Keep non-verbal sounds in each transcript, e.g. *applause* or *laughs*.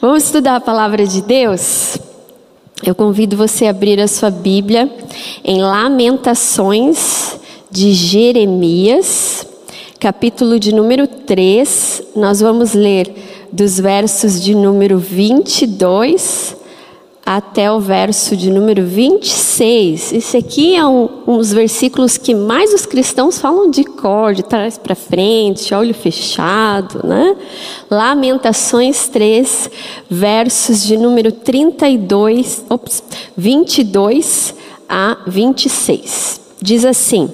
Vamos estudar a palavra de Deus? Eu convido você a abrir a sua Bíblia em Lamentações de Jeremias, capítulo de número 3. Nós vamos ler dos versos de número 22 até o verso de número 26. Esse aqui é um, um dos versículos que mais os cristãos falam de cor, de trás para frente, olho fechado, né? Lamentações 3, versos de número 32, ops, 22 a 26. Diz assim: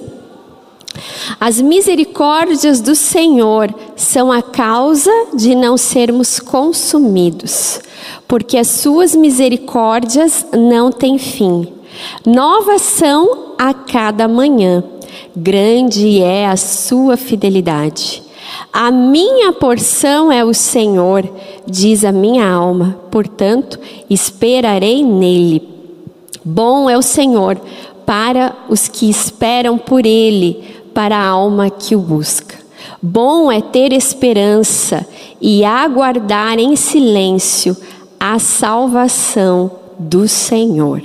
as misericórdias do Senhor são a causa de não sermos consumidos, porque as suas misericórdias não têm fim. Novas são a cada manhã, grande é a sua fidelidade. A minha porção é o Senhor, diz a minha alma, portanto, esperarei nele. Bom é o Senhor para os que esperam por ele para a alma que o busca. Bom é ter esperança e aguardar em silêncio a salvação do Senhor.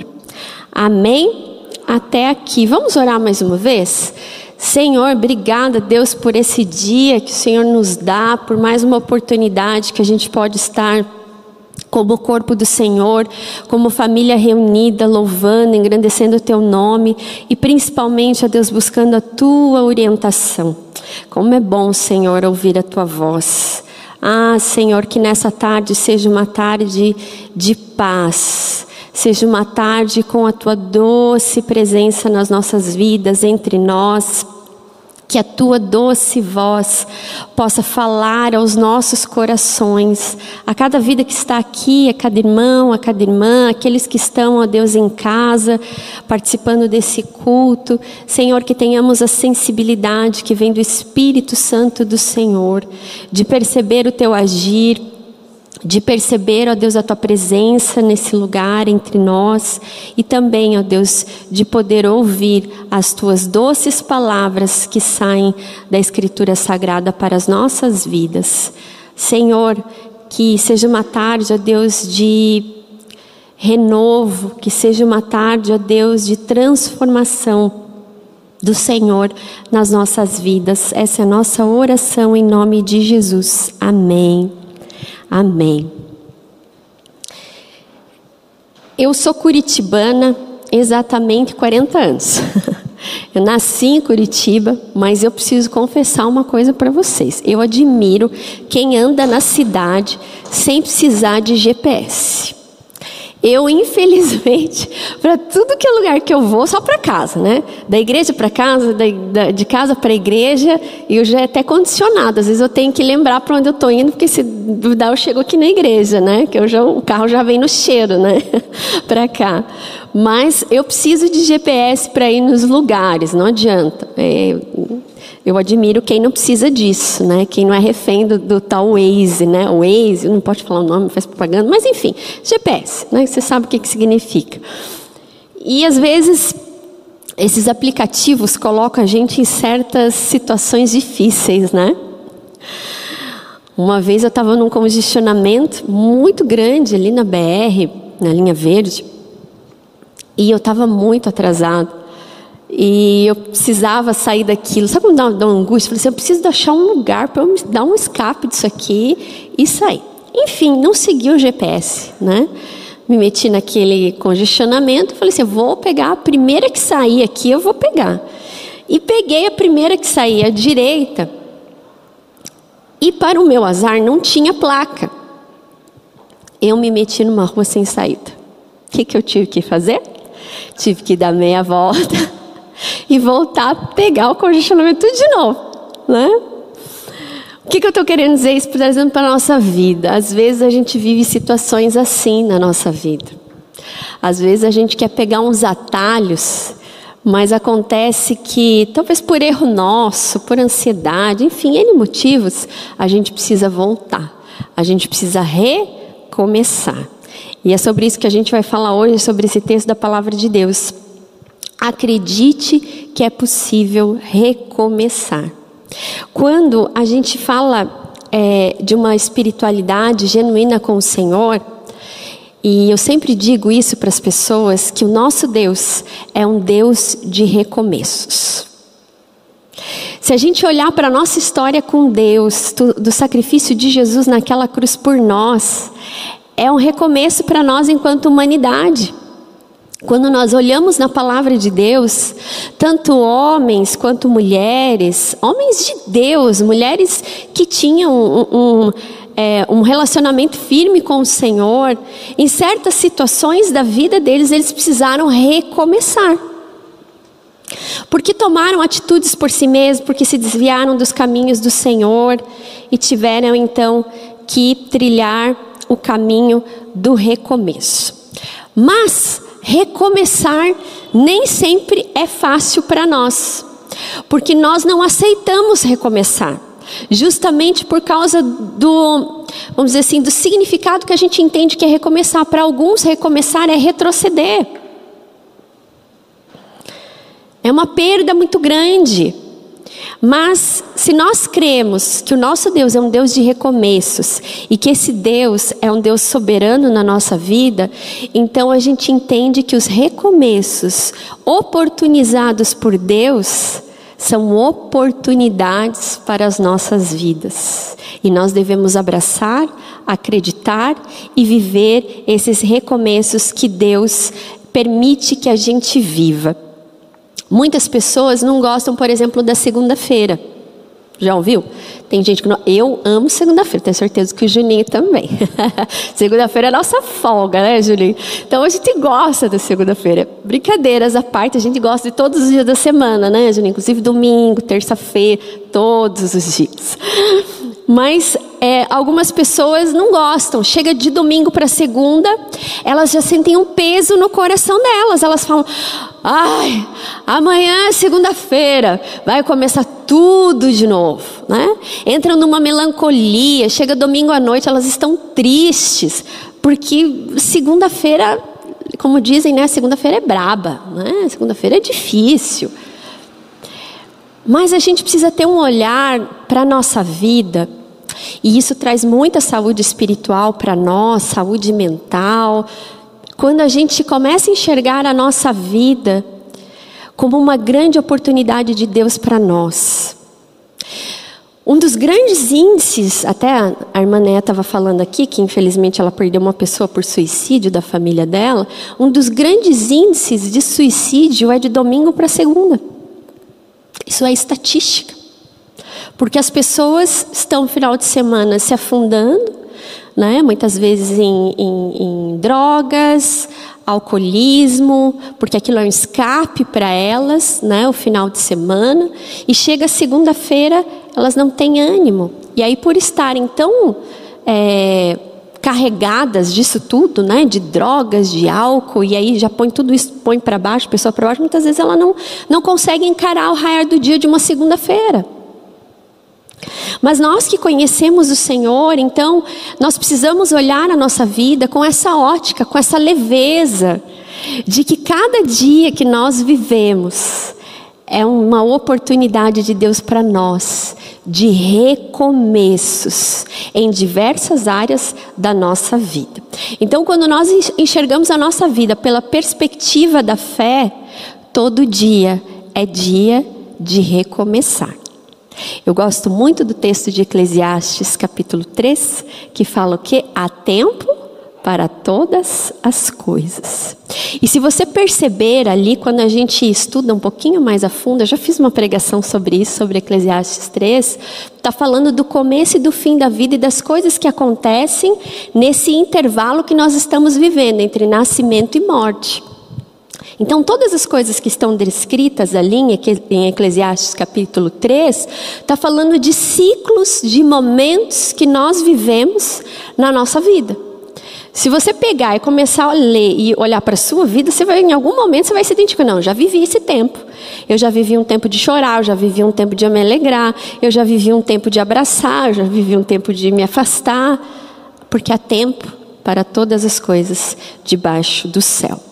Amém? Até aqui. Vamos orar mais uma vez? Senhor, obrigada, Deus, por esse dia que o Senhor nos dá, por mais uma oportunidade que a gente pode estar como corpo do Senhor, como família reunida, louvando, engrandecendo o teu nome e principalmente, ó Deus, buscando a tua orientação. Como é bom, Senhor, ouvir a tua voz. Ah, Senhor, que nessa tarde seja uma tarde de paz. Seja uma tarde com a tua doce presença nas nossas vidas, entre nós que a tua doce voz possa falar aos nossos corações, a cada vida que está aqui, a cada irmão, a cada irmã, aqueles que estão, ó Deus, em casa, participando desse culto. Senhor, que tenhamos a sensibilidade que vem do Espírito Santo do Senhor, de perceber o teu agir, de perceber, ó Deus, a tua presença nesse lugar entre nós e também, ó Deus, de poder ouvir as tuas doces palavras que saem da Escritura Sagrada para as nossas vidas. Senhor, que seja uma tarde, ó Deus, de renovo, que seja uma tarde, ó Deus, de transformação do Senhor nas nossas vidas. Essa é a nossa oração em nome de Jesus. Amém. Amém. Eu sou curitibana exatamente 40 anos. *laughs* Eu nasci em Curitiba, mas eu preciso confessar uma coisa para vocês. Eu admiro quem anda na cidade sem precisar de GPS. Eu, infelizmente, *laughs* para tudo que é lugar que eu vou, só para casa, né? Da igreja para casa, da, da, de casa para igreja, eu já é até condicionado. Às vezes eu tenho que lembrar para onde eu estou indo, porque se duvidar eu chego aqui na igreja, né? Que eu já, o carro já vem no cheiro, né? *laughs* para cá. Mas eu preciso de GPS para ir nos lugares, não adianta. É, eu admiro quem não precisa disso, né? Quem não é refém do, do tal Waze, né? O Waze, não pode falar o nome, faz propaganda, mas enfim, GPS, né? Você sabe o que, que significa. E às vezes esses aplicativos colocam a gente em certas situações difíceis, né? Uma vez eu estava num congestionamento muito grande ali na BR, na linha verde, e eu estava muito atrasado. E eu precisava sair daquilo. Sabe dá, dá uma angústia? Eu falei assim, eu preciso achar um lugar para eu dar um escape disso aqui e sair. Enfim, não segui o GPS, né? Me meti naquele congestionamento. Falei assim, eu vou pegar a primeira que sair aqui, eu vou pegar. E peguei a primeira que saía à direita. E para o meu azar, não tinha placa. Eu me meti numa rua sem saída. O que, que eu tive que fazer? Tive que dar meia volta *laughs* e voltar a pegar o congestionamento tudo de novo, né? O que, que eu estou querendo dizer isso, exemplo, para a nossa vida? Às vezes a gente vive situações assim na nossa vida. Às vezes a gente quer pegar uns atalhos, mas acontece que, talvez por erro nosso, por ansiedade, enfim, N motivos, a gente precisa voltar. A gente precisa recomeçar. E é sobre isso que a gente vai falar hoje, sobre esse texto da palavra de Deus. Acredite que é possível recomeçar. Quando a gente fala é, de uma espiritualidade genuína com o Senhor, e eu sempre digo isso para as pessoas, que o nosso Deus é um Deus de recomeços. Se a gente olhar para a nossa história com Deus, do, do sacrifício de Jesus naquela cruz por nós, é um recomeço para nós enquanto humanidade. Quando nós olhamos na palavra de Deus, tanto homens quanto mulheres, homens de Deus, mulheres que tinham um, um, é, um relacionamento firme com o Senhor, em certas situações da vida deles, eles precisaram recomeçar. Porque tomaram atitudes por si mesmos, porque se desviaram dos caminhos do Senhor e tiveram então que trilhar o caminho do recomeço. Mas recomeçar nem sempre é fácil para nós, porque nós não aceitamos recomeçar, justamente por causa do, vamos dizer assim, do significado que a gente entende que é recomeçar. Para alguns, recomeçar é retroceder. É uma perda muito grande. Mas se nós cremos que o nosso Deus é um Deus de recomeços e que esse Deus é um Deus soberano na nossa vida, então a gente entende que os recomeços oportunizados por Deus são oportunidades para as nossas vidas. E nós devemos abraçar, acreditar e viver esses recomeços que Deus permite que a gente viva. Muitas pessoas não gostam, por exemplo, da segunda-feira. Já ouviu? Tem gente que não. Eu amo segunda-feira, tenho certeza que o Juninho também. *laughs* segunda-feira é nossa folga, né, Juninho? Então a gente gosta da segunda-feira. Brincadeiras à parte, a gente gosta de todos os dias da semana, né, Juninho? Inclusive domingo, terça-feira, todos os dias. Mas é, algumas pessoas não gostam. Chega de domingo para segunda, elas já sentem um peso no coração delas. Elas falam: ai, amanhã é segunda-feira, vai começar tudo de novo. Né? Entram numa melancolia. Chega domingo à noite, elas estão tristes, porque segunda-feira, como dizem, né, segunda-feira é braba, né? segunda-feira é difícil. Mas a gente precisa ter um olhar para a nossa vida e isso traz muita saúde espiritual para nós, saúde mental. Quando a gente começa a enxergar a nossa vida como uma grande oportunidade de Deus para nós. Um dos grandes índices, até a irmã Né estava falando aqui, que infelizmente ela perdeu uma pessoa por suicídio da família dela. Um dos grandes índices de suicídio é de domingo para segunda. Isso é estatística. Porque as pessoas estão final de semana se afundando, né? muitas vezes em, em, em drogas, alcoolismo, porque aquilo é um escape para elas, né? o final de semana. E chega segunda-feira, elas não têm ânimo. E aí, por estarem tão é, carregadas disso tudo, né, de drogas, de álcool, e aí já põe tudo isso, põe para baixo, pessoa para baixo, muitas vezes ela não, não consegue encarar o raiar do dia de uma segunda-feira. Mas nós que conhecemos o Senhor, então, nós precisamos olhar a nossa vida com essa ótica, com essa leveza, de que cada dia que nós vivemos é uma oportunidade de Deus para nós, de recomeços em diversas áreas da nossa vida. Então, quando nós enxergamos a nossa vida pela perspectiva da fé, todo dia é dia de recomeçar. Eu gosto muito do texto de Eclesiastes, capítulo 3, que fala o que? Há tempo para todas as coisas. E se você perceber ali, quando a gente estuda um pouquinho mais a fundo, eu já fiz uma pregação sobre isso, sobre Eclesiastes 3, está falando do começo e do fim da vida e das coisas que acontecem nesse intervalo que nós estamos vivendo entre nascimento e morte. Então, todas as coisas que estão descritas ali em Eclesiastes capítulo 3, está falando de ciclos, de momentos que nós vivemos na nossa vida. Se você pegar e começar a ler e olhar para a sua vida, você vai, em algum momento você vai se identificar, não, já vivi esse tempo. Eu já vivi um tempo de chorar, eu já vivi um tempo de me alegrar, eu já vivi um tempo de abraçar, eu já vivi um tempo de me afastar, porque há tempo para todas as coisas debaixo do céu.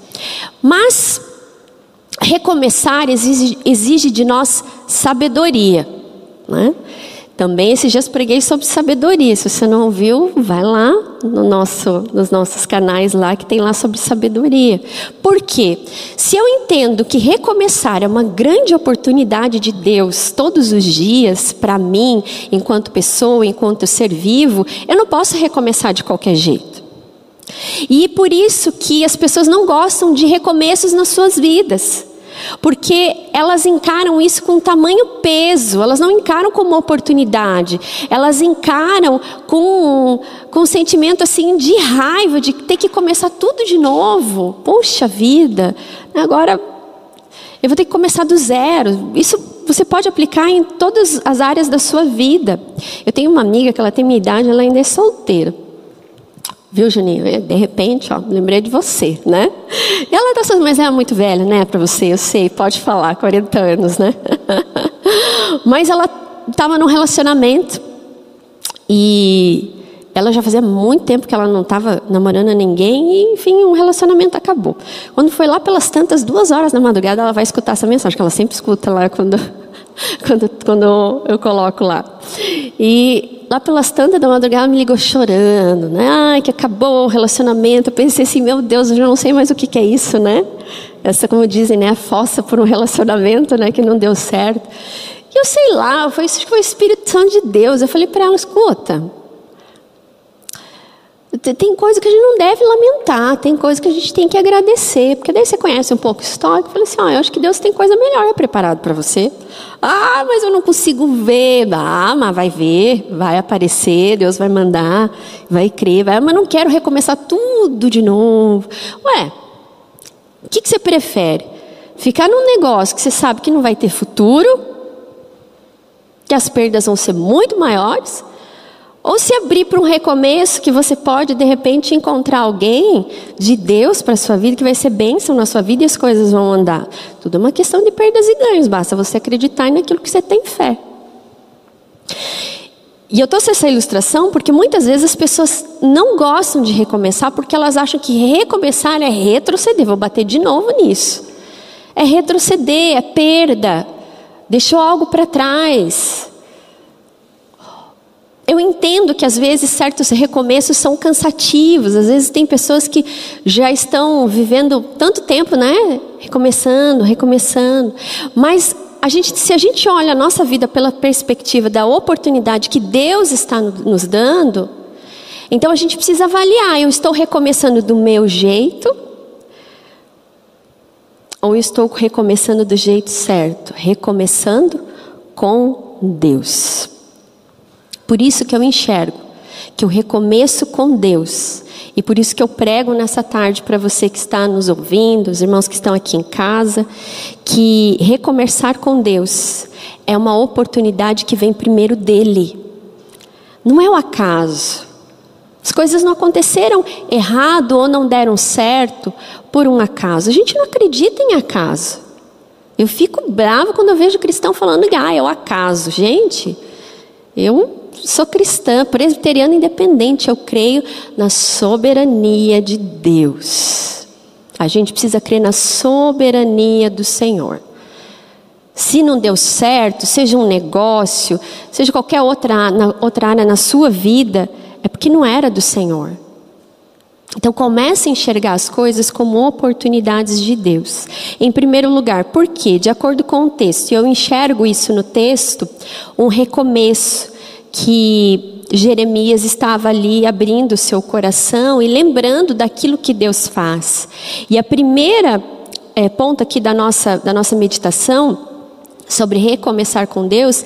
Mas recomeçar exige, exige de nós sabedoria. Né? Também esses dias preguei sobre sabedoria. Se você não ouviu, vai lá no nosso, nos nossos canais lá que tem lá sobre sabedoria. Por quê? Se eu entendo que recomeçar é uma grande oportunidade de Deus todos os dias para mim, enquanto pessoa, enquanto ser vivo, eu não posso recomeçar de qualquer jeito. E por isso que as pessoas não gostam de recomeços nas suas vidas. Porque elas encaram isso com tamanho peso, elas não encaram como oportunidade, elas encaram com, com um sentimento assim de raiva, de ter que começar tudo de novo. Poxa vida, agora eu vou ter que começar do zero. Isso você pode aplicar em todas as áreas da sua vida. Eu tenho uma amiga que ela tem minha idade, ela ainda é solteira. Viu, Juninho? De repente, ó, lembrei de você, né? E ela tá, mas é muito velha, né, para você, eu sei, pode falar, 40 anos, né? *laughs* mas ela estava num relacionamento e ela já fazia muito tempo que ela não estava namorando ninguém e, enfim, um relacionamento acabou. Quando foi lá pelas tantas, duas horas da madrugada, ela vai escutar essa mensagem, que ela sempre escuta lá quando, *laughs* quando, quando eu coloco lá. E lá pelas tantas da madrugada, me ligou chorando, né? Ai, que acabou o relacionamento. Eu pensei assim, meu Deus, eu já não sei mais o que, que é isso, né? Essa, como dizem, né? A fossa por um relacionamento, né? Que não deu certo. E eu sei lá, foi, foi o Espírito Santo de Deus. Eu falei para ela, escuta, tem coisa que a gente não deve lamentar, tem coisa que a gente tem que agradecer, porque daí você conhece um pouco o histórico e fala assim: oh, eu acho que Deus tem coisa melhor preparado para você. Ah, mas eu não consigo ver. Ah, mas vai ver, vai aparecer, Deus vai mandar, vai crer, vai, mas não quero recomeçar tudo de novo. Ué, o que, que você prefere? Ficar num negócio que você sabe que não vai ter futuro, que as perdas vão ser muito maiores? Ou se abrir para um recomeço que você pode de repente encontrar alguém de Deus para a sua vida que vai ser bênção na sua vida e as coisas vão andar. Tudo é uma questão de perdas e ganhos, basta você acreditar naquilo que você tem fé. E eu trouxe essa ilustração porque muitas vezes as pessoas não gostam de recomeçar porque elas acham que recomeçar é retroceder. Vou bater de novo nisso. É retroceder, é perda. Deixou algo para trás. Eu entendo que às vezes certos recomeços são cansativos, às vezes tem pessoas que já estão vivendo tanto tempo, né? Recomeçando, recomeçando. Mas a gente, se a gente olha a nossa vida pela perspectiva da oportunidade que Deus está nos dando, então a gente precisa avaliar: eu estou recomeçando do meu jeito? Ou estou recomeçando do jeito certo? Recomeçando com Deus. Por isso que eu enxergo que eu recomeço com Deus. E por isso que eu prego nessa tarde para você que está nos ouvindo, os irmãos que estão aqui em casa, que recomeçar com Deus é uma oportunidade que vem primeiro dele. Não é o acaso. As coisas não aconteceram errado ou não deram certo por um acaso. A gente não acredita em acaso. Eu fico bravo quando eu vejo cristão falando ah, é o acaso. Gente, eu sou cristã, presbiteriana independente, eu creio na soberania de Deus. A gente precisa crer na soberania do Senhor. Se não deu certo, seja um negócio, seja qualquer outra, na, outra área na sua vida, é porque não era do Senhor. Então comece a enxergar as coisas como oportunidades de Deus. Em primeiro lugar, por quê? De acordo com o texto, e eu enxergo isso no texto, um recomeço que Jeremias estava ali abrindo seu coração e lembrando daquilo que Deus faz. E a primeira é, aqui da nossa, da nossa meditação sobre recomeçar com Deus,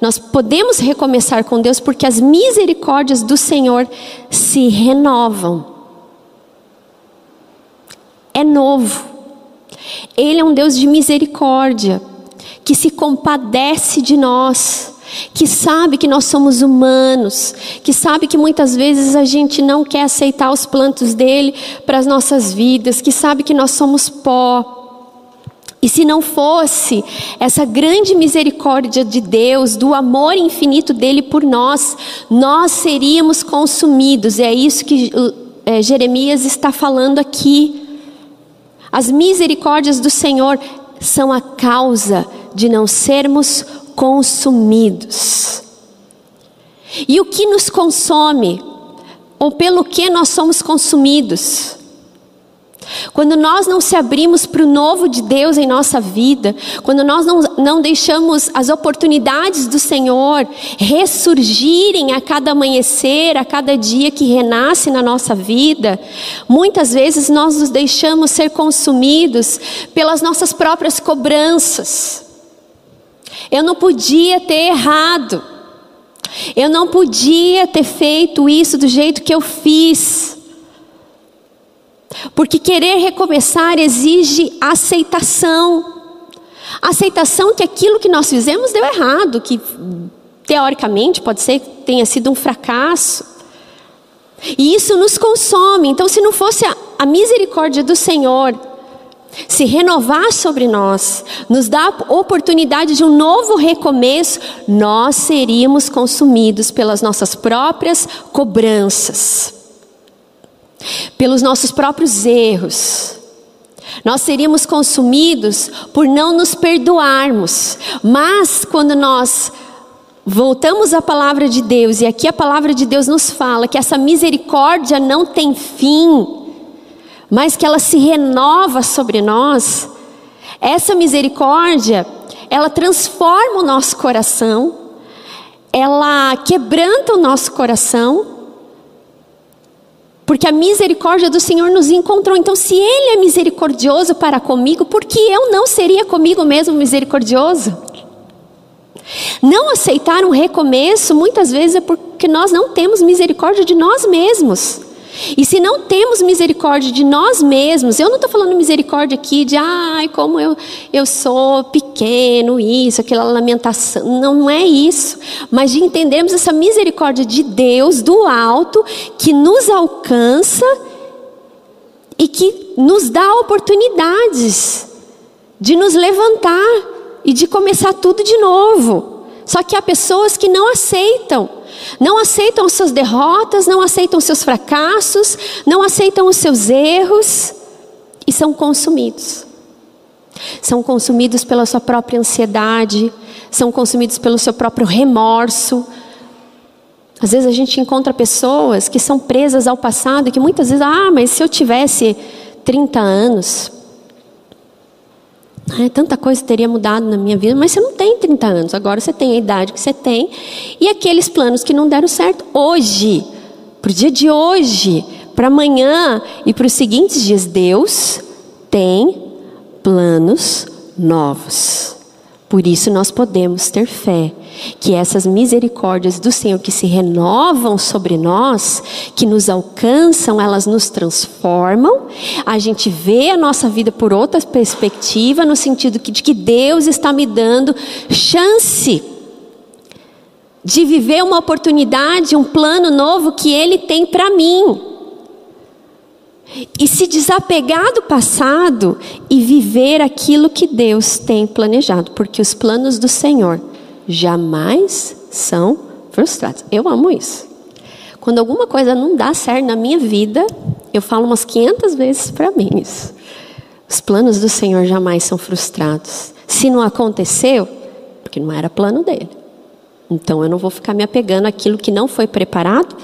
nós podemos recomeçar com Deus porque as misericórdias do Senhor se renovam. É novo. Ele é um Deus de misericórdia, que se compadece de nós que sabe que nós somos humanos, que sabe que muitas vezes a gente não quer aceitar os plantos dele para as nossas vidas, que sabe que nós somos pó. E se não fosse essa grande misericórdia de Deus, do amor infinito dele por nós, nós seríamos consumidos. E é isso que é, Jeremias está falando aqui. As misericórdias do Senhor são a causa de não sermos consumidos. E o que nos consome, ou pelo que nós somos consumidos. Quando nós não se abrimos para o novo de Deus em nossa vida, quando nós não, não deixamos as oportunidades do Senhor ressurgirem a cada amanhecer, a cada dia que renasce na nossa vida, muitas vezes nós nos deixamos ser consumidos pelas nossas próprias cobranças. Eu não podia ter errado, eu não podia ter feito isso do jeito que eu fiz. Porque querer recomeçar exige aceitação. Aceitação que aquilo que nós fizemos deu errado, que teoricamente pode ser que tenha sido um fracasso. E isso nos consome. Então, se não fosse a, a misericórdia do Senhor se renovar sobre nós, nos dar a oportunidade de um novo recomeço, nós seríamos consumidos pelas nossas próprias cobranças pelos nossos próprios erros. Nós seríamos consumidos por não nos perdoarmos. Mas quando nós voltamos à palavra de Deus, e aqui a palavra de Deus nos fala que essa misericórdia não tem fim, mas que ela se renova sobre nós, essa misericórdia, ela transforma o nosso coração, ela quebranta o nosso coração, porque a misericórdia do Senhor nos encontrou. Então, se Ele é misericordioso para comigo, por que eu não seria comigo mesmo misericordioso? Não aceitar um recomeço, muitas vezes, é porque nós não temos misericórdia de nós mesmos. E se não temos misericórdia de nós mesmos, eu não estou falando misericórdia aqui de, ai, como eu, eu sou pequeno, isso, aquela lamentação. Não, não é isso. Mas de entendermos essa misericórdia de Deus do alto, que nos alcança e que nos dá oportunidades de nos levantar e de começar tudo de novo. Só que há pessoas que não aceitam. Não aceitam as suas derrotas, não aceitam seus fracassos, não aceitam os seus erros e são consumidos. São consumidos pela sua própria ansiedade, são consumidos pelo seu próprio remorso. Às vezes a gente encontra pessoas que são presas ao passado e que muitas vezes, ah, mas se eu tivesse 30 anos, é, tanta coisa teria mudado na minha vida, mas você não tem 30 anos, agora você tem a idade que você tem, e aqueles planos que não deram certo hoje, para o dia de hoje, para amanhã e para os seguintes dias, Deus tem planos novos. Por isso nós podemos ter fé que essas misericórdias do Senhor que se renovam sobre nós, que nos alcançam, elas nos transformam. A gente vê a nossa vida por outra perspectiva, no sentido de que Deus está me dando chance de viver uma oportunidade, um plano novo que Ele tem para mim e se desapegar do passado e viver aquilo que Deus tem planejado, porque os planos do Senhor jamais são frustrados. Eu amo isso. Quando alguma coisa não dá certo na minha vida, eu falo umas 500 vezes para mim isso. Os planos do Senhor jamais são frustrados. Se não aconteceu, porque não era plano dele. Então eu não vou ficar me apegando àquilo que não foi preparado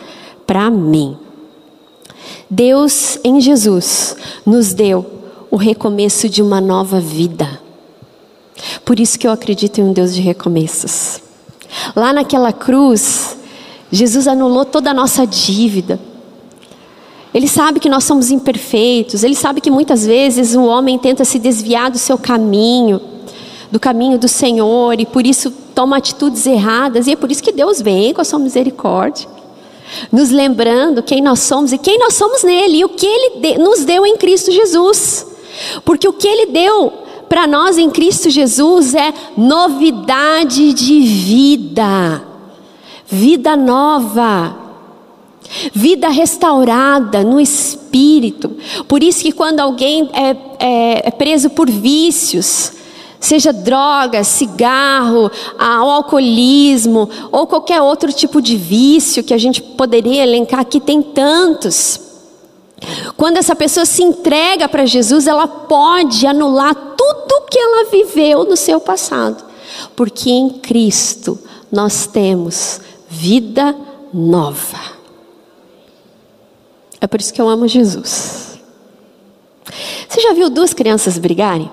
para mim. Deus em Jesus nos deu o recomeço de uma nova vida. Por isso que eu acredito em um Deus de recomeços. Lá naquela cruz, Jesus anulou toda a nossa dívida. Ele sabe que nós somos imperfeitos, ele sabe que muitas vezes o homem tenta se desviar do seu caminho, do caminho do Senhor, e por isso toma atitudes erradas, e é por isso que Deus vem com a sua misericórdia nos lembrando quem nós somos e quem nós somos nele e o que ele nos deu em Cristo Jesus. Porque o que ele deu para nós em Cristo Jesus é novidade de vida, vida nova, vida restaurada no espírito. Por isso que quando alguém é, é, é preso por vícios, seja droga, cigarro, ao alcoolismo ou qualquer outro tipo de vício que a gente poderia elencar aqui, tem tantos. Quando essa pessoa se entrega para Jesus, ela pode anular tudo que ela viveu no seu passado, porque em Cristo nós temos vida nova. É por isso que eu amo Jesus. Você já viu duas crianças brigarem?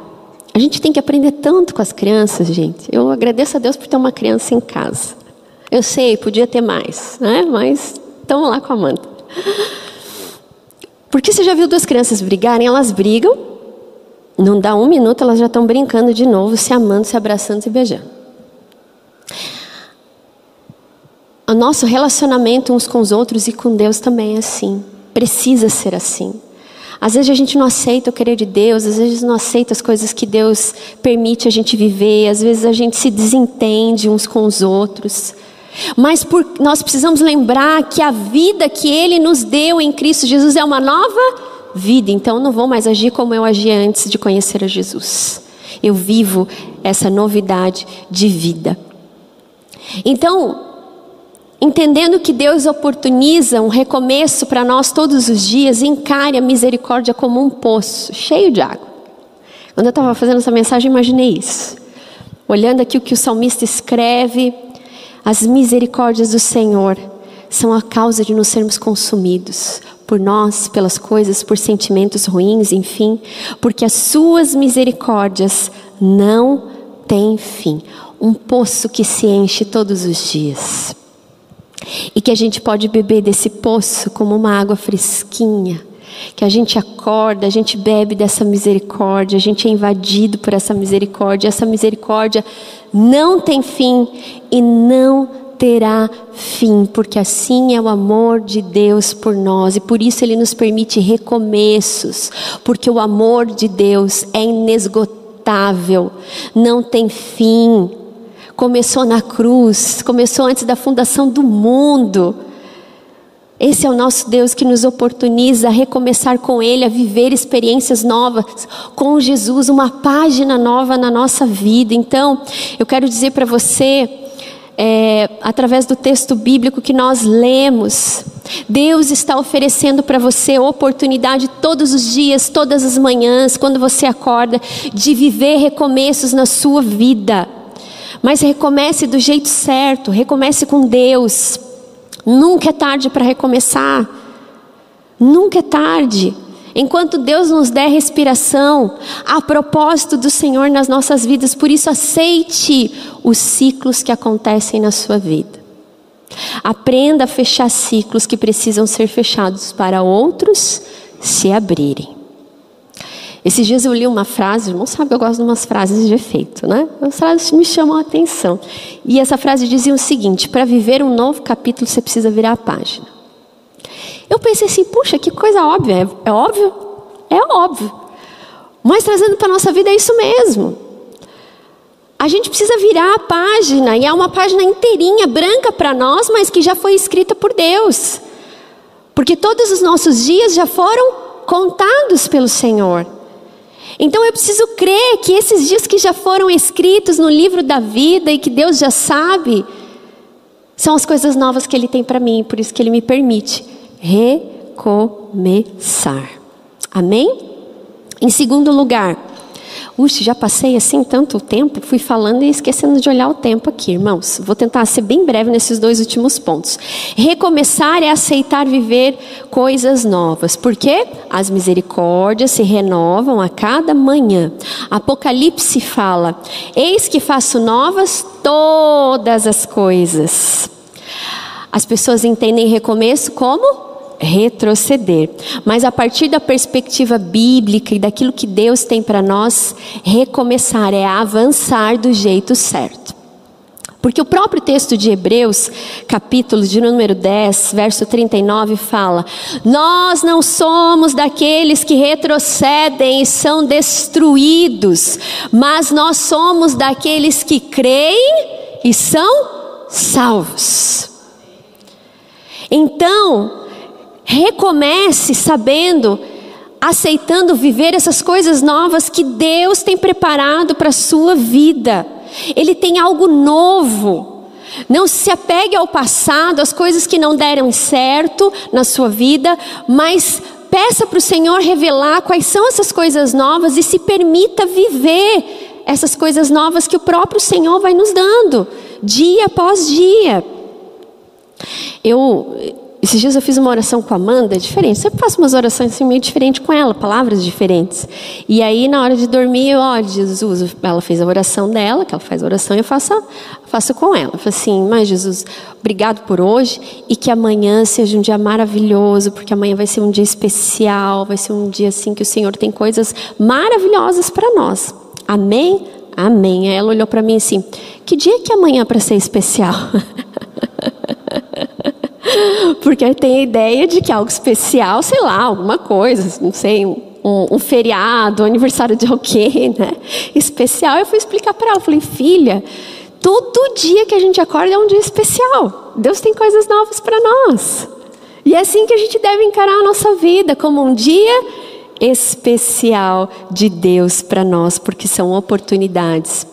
A gente tem que aprender tanto com as crianças, gente. Eu agradeço a Deus por ter uma criança em casa. Eu sei, podia ter mais, né? Mas estamos lá com a Amanda. Porque você já viu duas crianças brigarem? Elas brigam, não dá um minuto, elas já estão brincando de novo, se amando, se abraçando, se beijando. O nosso relacionamento uns com os outros e com Deus também é assim. Precisa ser assim. Às vezes a gente não aceita o querer de Deus, às vezes não aceita as coisas que Deus permite a gente viver, às vezes a gente se desentende uns com os outros. Mas por, nós precisamos lembrar que a vida que Ele nos deu em Cristo Jesus é uma nova vida. Então eu não vou mais agir como eu agia antes de conhecer a Jesus. Eu vivo essa novidade de vida. Então, entendendo que Deus oportuniza um recomeço para nós todos os dias, encare a misericórdia como um poço cheio de água. Quando eu estava fazendo essa mensagem, imaginei isso. Olhando aqui o que o salmista escreve, as misericórdias do Senhor são a causa de nos sermos consumidos por nós, pelas coisas, por sentimentos ruins, enfim, porque as suas misericórdias não têm fim. Um poço que se enche todos os dias. E que a gente pode beber desse poço como uma água fresquinha. Que a gente acorda, a gente bebe dessa misericórdia, a gente é invadido por essa misericórdia. Essa misericórdia não tem fim e não terá fim, porque assim é o amor de Deus por nós e por isso Ele nos permite recomeços, porque o amor de Deus é inesgotável, não tem fim. Começou na cruz, começou antes da fundação do mundo. Esse é o nosso Deus que nos oportuniza a recomeçar com Ele, a viver experiências novas com Jesus, uma página nova na nossa vida. Então, eu quero dizer para você, é, através do texto bíblico que nós lemos, Deus está oferecendo para você oportunidade todos os dias, todas as manhãs, quando você acorda, de viver recomeços na sua vida. Mas recomece do jeito certo, recomece com Deus. Nunca é tarde para recomeçar. Nunca é tarde. Enquanto Deus nos der respiração, a propósito do Senhor nas nossas vidas, por isso aceite os ciclos que acontecem na sua vida. Aprenda a fechar ciclos que precisam ser fechados para outros se abrirem. Esses dias eu li uma frase, não sabe que eu gosto de umas frases de efeito, né? As frases me chamam a atenção. E essa frase dizia o seguinte: para viver um novo capítulo você precisa virar a página. Eu pensei assim, puxa, que coisa óbvia. É, é óbvio? É óbvio. Mas trazendo para a nossa vida é isso mesmo. A gente precisa virar a página, e é uma página inteirinha, branca para nós, mas que já foi escrita por Deus. Porque todos os nossos dias já foram contados pelo Senhor. Então eu preciso crer que esses dias que já foram escritos no livro da vida e que Deus já sabe, são as coisas novas que Ele tem para mim, por isso que Ele me permite recomeçar. Amém? Em segundo lugar, Uxe, já passei assim tanto tempo, fui falando e esquecendo de olhar o tempo aqui, irmãos. Vou tentar ser bem breve nesses dois últimos pontos. Recomeçar é aceitar viver coisas novas, porque as misericórdias se renovam a cada manhã. Apocalipse fala: Eis que faço novas todas as coisas. As pessoas entendem recomeço como retroceder. Mas a partir da perspectiva bíblica e daquilo que Deus tem para nós, recomeçar é avançar do jeito certo. Porque o próprio texto de Hebreus, capítulo de número 10, verso 39, fala: Nós não somos daqueles que retrocedem e são destruídos, mas nós somos daqueles que creem e são salvos. Então, Recomece sabendo, aceitando viver essas coisas novas que Deus tem preparado para a sua vida. Ele tem algo novo. Não se apegue ao passado, às coisas que não deram certo na sua vida, mas peça para o Senhor revelar quais são essas coisas novas e se permita viver essas coisas novas que o próprio Senhor vai nos dando, dia após dia. Eu esses dias eu fiz uma oração com a Amanda, diferente. Sempre faço umas orações assim, meio diferentes com ela, palavras diferentes. E aí, na hora de dormir, eu, ó, Jesus, ela fez a oração dela, que ela faz a oração, e eu faço, faço com ela. Eu falo assim, mas Jesus, obrigado por hoje e que amanhã seja um dia maravilhoso, porque amanhã vai ser um dia especial, vai ser um dia assim que o Senhor tem coisas maravilhosas para nós. Amém? Amém. Aí ela olhou para mim assim: que dia que é amanhã para ser especial? *laughs* *laughs* Porque tem a ideia de que algo especial, sei lá, alguma coisa, não sei, um, um feriado, um aniversário de alguém, *laughs* né? Especial. Eu fui explicar para ela, eu falei, filha, todo dia que a gente acorda é um dia especial. Deus tem coisas novas para nós. E é assim que a gente deve encarar a nossa vida, como um dia especial de Deus para nós, porque são oportunidades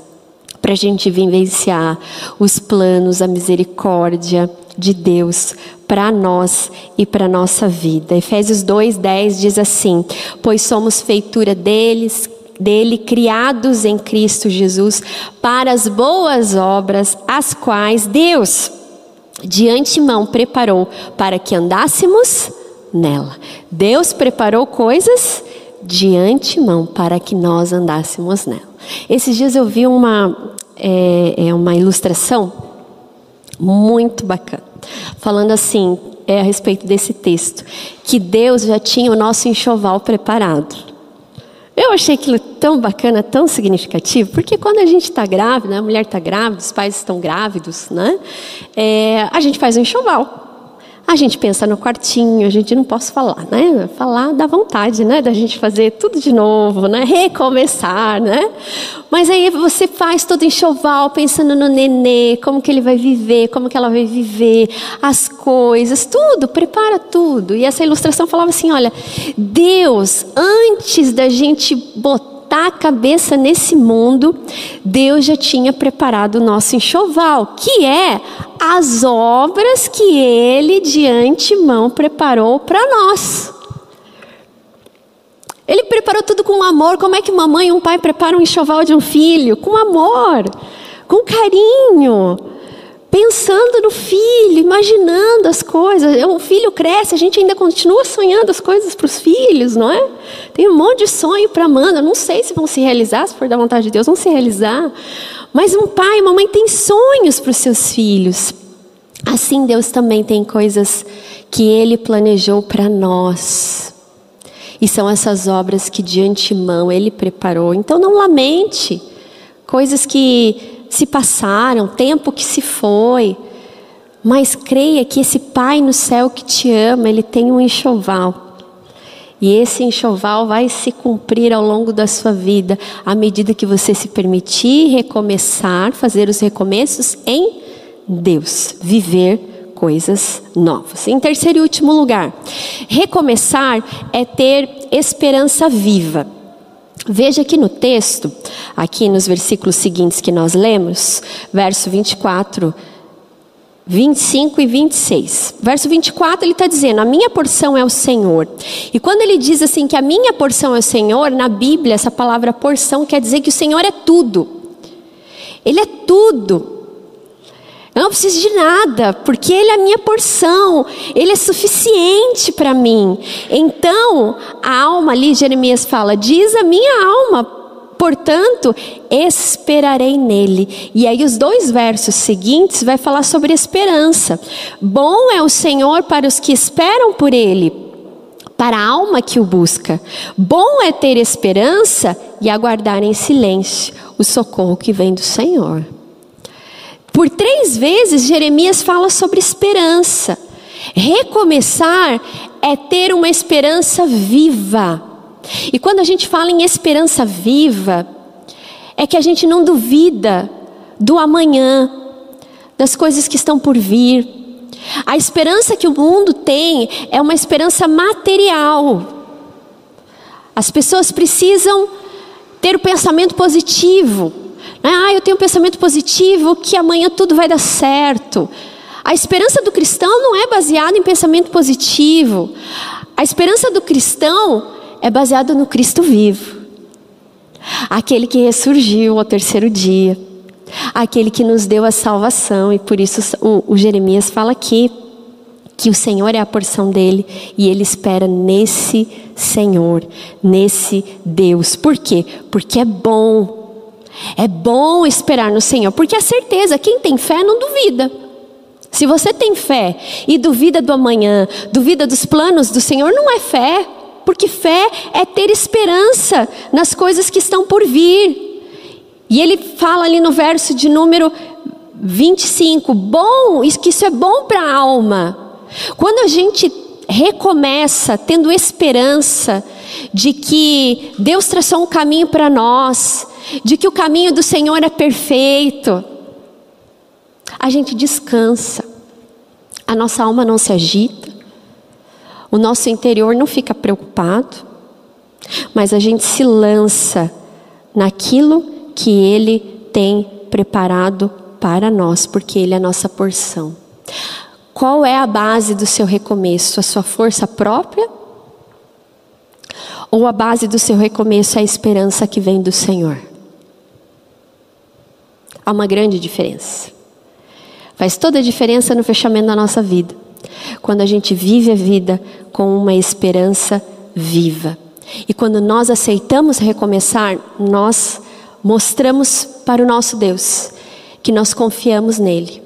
para a gente vivenciar os planos, a misericórdia de Deus para nós e para nossa vida. Efésios 2:10 diz assim: "Pois somos feitura deles, dele criados em Cristo Jesus para as boas obras, as quais Deus de antemão preparou para que andássemos nela. Deus preparou coisas de antemão para que nós andássemos nela. Esses dias eu vi uma, é, é uma ilustração muito bacana, falando assim, é, a respeito desse texto, que Deus já tinha o nosso enxoval preparado. Eu achei aquilo tão bacana, tão significativo, porque quando a gente está grávida, a mulher está grávida, os pais estão grávidos, né? É, a gente faz um enxoval. A gente pensa no quartinho, a gente não posso falar, né? Falar dá vontade, né? Da gente fazer tudo de novo, né? Recomeçar, né? Mas aí você faz todo enxoval pensando no nenê, como que ele vai viver, como que ela vai viver, as coisas, tudo, prepara tudo. E essa ilustração falava assim, olha, Deus, antes da gente botar botar a cabeça nesse mundo, Deus já tinha preparado o nosso enxoval, que é as obras que Ele de antemão preparou para nós. Ele preparou tudo com amor. Como é que uma mãe e um pai preparam um enxoval de um filho? Com amor, com carinho pensando no filho, imaginando as coisas. O filho cresce, a gente ainda continua sonhando as coisas para os filhos, não é? Tem um monte de sonho para Amanda. Não sei se vão se realizar, se for da vontade de Deus, vão se realizar. Mas um pai, uma mãe tem sonhos para os seus filhos. Assim, Deus também tem coisas que Ele planejou para nós. E são essas obras que de antemão Ele preparou. Então, não lamente coisas que se passaram, tempo que se foi. Mas creia que esse Pai no céu que te ama, ele tem um enxoval. E esse enxoval vai se cumprir ao longo da sua vida, à medida que você se permitir recomeçar, fazer os recomeços em Deus, viver coisas novas. Em terceiro e último lugar, recomeçar é ter esperança viva. Veja que no texto, aqui nos versículos seguintes que nós lemos, verso 24, 25 e 26. Verso 24 ele está dizendo: A minha porção é o Senhor. E quando ele diz assim que a minha porção é o Senhor, na Bíblia, essa palavra porção quer dizer que o Senhor é tudo. Ele é tudo. Eu não preciso de nada, porque Ele é a minha porção, Ele é suficiente para mim. Então, a alma ali, Jeremias fala: diz a minha alma, portanto, esperarei nele. E aí, os dois versos seguintes vai falar sobre esperança. Bom é o Senhor para os que esperam por Ele, para a alma que o busca. Bom é ter esperança e aguardar em silêncio o socorro que vem do Senhor. Por três vezes, Jeremias fala sobre esperança. Recomeçar é ter uma esperança viva. E quando a gente fala em esperança viva, é que a gente não duvida do amanhã, das coisas que estão por vir. A esperança que o mundo tem é uma esperança material. As pessoas precisam ter o pensamento positivo. Ah, eu tenho um pensamento positivo que amanhã tudo vai dar certo. A esperança do cristão não é baseada em pensamento positivo. A esperança do cristão é baseada no Cristo vivo. Aquele que ressurgiu ao terceiro dia. aquele que nos deu a salvação, e por isso o, o Jeremias fala aqui que o Senhor é a porção dele e ele espera nesse Senhor, nesse Deus. Por quê? Porque é bom. É bom esperar no Senhor, porque a certeza, quem tem fé não duvida. Se você tem fé e duvida do amanhã, duvida dos planos do Senhor, não é fé, porque fé é ter esperança nas coisas que estão por vir. E ele fala ali no verso de número 25, bom, que isso é bom para a alma. Quando a gente recomeça tendo esperança de que Deus traçou um caminho para nós, de que o caminho do Senhor é perfeito, a gente descansa, a nossa alma não se agita, o nosso interior não fica preocupado, mas a gente se lança naquilo que Ele tem preparado para nós, porque Ele é a nossa porção. Qual é a base do seu recomeço? A sua força própria? Ou a base do seu recomeço é a esperança que vem do Senhor? Há uma grande diferença. Faz toda a diferença no fechamento da nossa vida. Quando a gente vive a vida com uma esperança viva. E quando nós aceitamos recomeçar, nós mostramos para o nosso Deus que nós confiamos nele,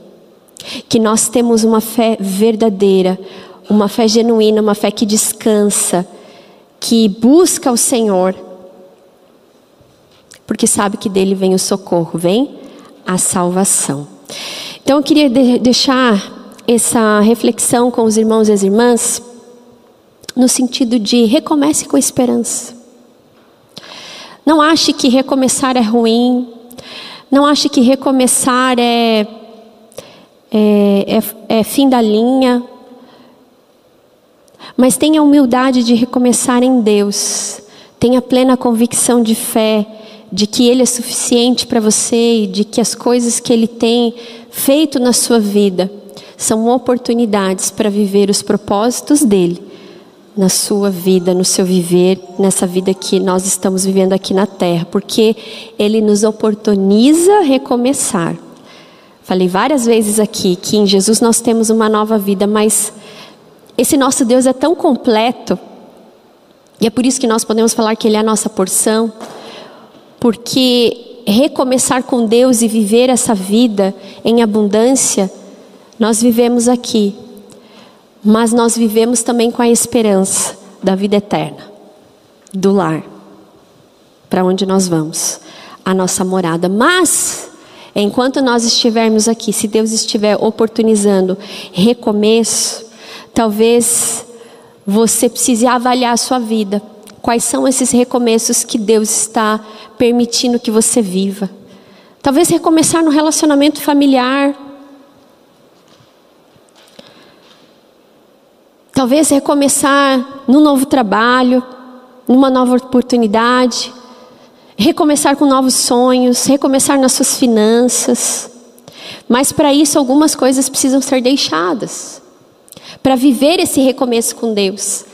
que nós temos uma fé verdadeira, uma fé genuína, uma fé que descansa, que busca o Senhor, porque sabe que dele vem o socorro, vem a salvação. Então eu queria de deixar essa reflexão com os irmãos e as irmãs no sentido de recomece com esperança. Não ache que recomeçar é ruim. Não ache que recomeçar é, é, é, é fim da linha. Mas tenha humildade de recomeçar em Deus. Tenha plena convicção de fé de que Ele é suficiente para você e de que as coisas que Ele tem feito na sua vida são oportunidades para viver os propósitos dele na sua vida, no seu viver, nessa vida que nós estamos vivendo aqui na terra, porque ele nos oportuniza recomeçar. Falei várias vezes aqui que em Jesus nós temos uma nova vida, mas esse nosso Deus é tão completo, e é por isso que nós podemos falar que ele é a nossa porção, porque recomeçar com Deus e viver essa vida em abundância, nós vivemos aqui mas nós vivemos também com a esperança da vida eterna, do lar, para onde nós vamos, a nossa morada. Mas, enquanto nós estivermos aqui, se Deus estiver oportunizando recomeço, talvez você precise avaliar a sua vida. Quais são esses recomeços que Deus está permitindo que você viva? Talvez recomeçar no relacionamento familiar, Talvez recomeçar num novo trabalho, numa nova oportunidade, recomeçar com novos sonhos, recomeçar nas suas finanças. Mas para isso algumas coisas precisam ser deixadas. Para viver esse recomeço com Deus,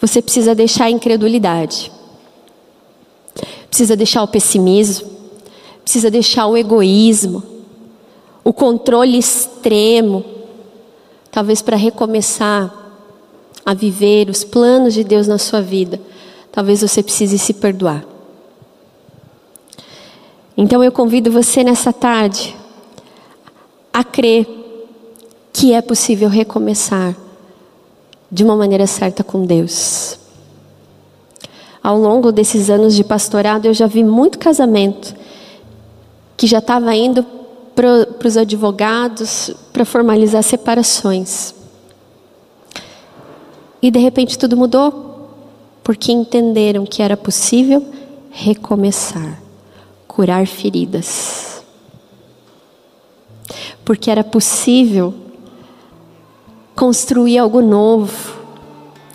você precisa deixar a incredulidade. Precisa deixar o pessimismo, precisa deixar o egoísmo, o controle extremo. Talvez para recomeçar a viver os planos de Deus na sua vida, talvez você precise se perdoar. Então eu convido você nessa tarde a crer que é possível recomeçar de uma maneira certa com Deus. Ao longo desses anos de pastorado, eu já vi muito casamento que já estava indo para os advogados para formalizar separações. E de repente tudo mudou, porque entenderam que era possível recomeçar, curar feridas. Porque era possível construir algo novo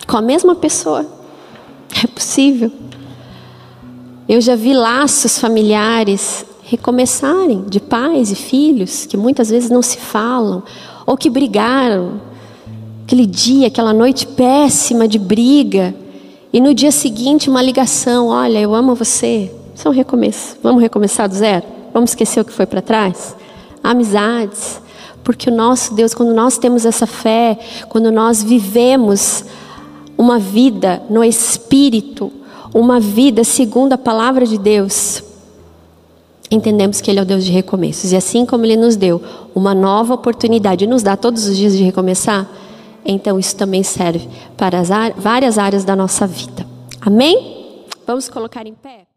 com a mesma pessoa. É possível. Eu já vi laços familiares recomeçarem de pais e filhos que muitas vezes não se falam ou que brigaram Aquele dia, aquela noite péssima de briga. E no dia seguinte, uma ligação: Olha, eu amo você. Isso é um recomeço. Vamos recomeçar do zero? Vamos esquecer o que foi para trás? Amizades. Porque o nosso Deus, quando nós temos essa fé, quando nós vivemos uma vida no Espírito, uma vida segundo a palavra de Deus, entendemos que Ele é o Deus de recomeços. E assim como Ele nos deu uma nova oportunidade, nos dá todos os dias de recomeçar, então isso também serve para as várias áreas da nossa vida. Amém? Vamos colocar em pé?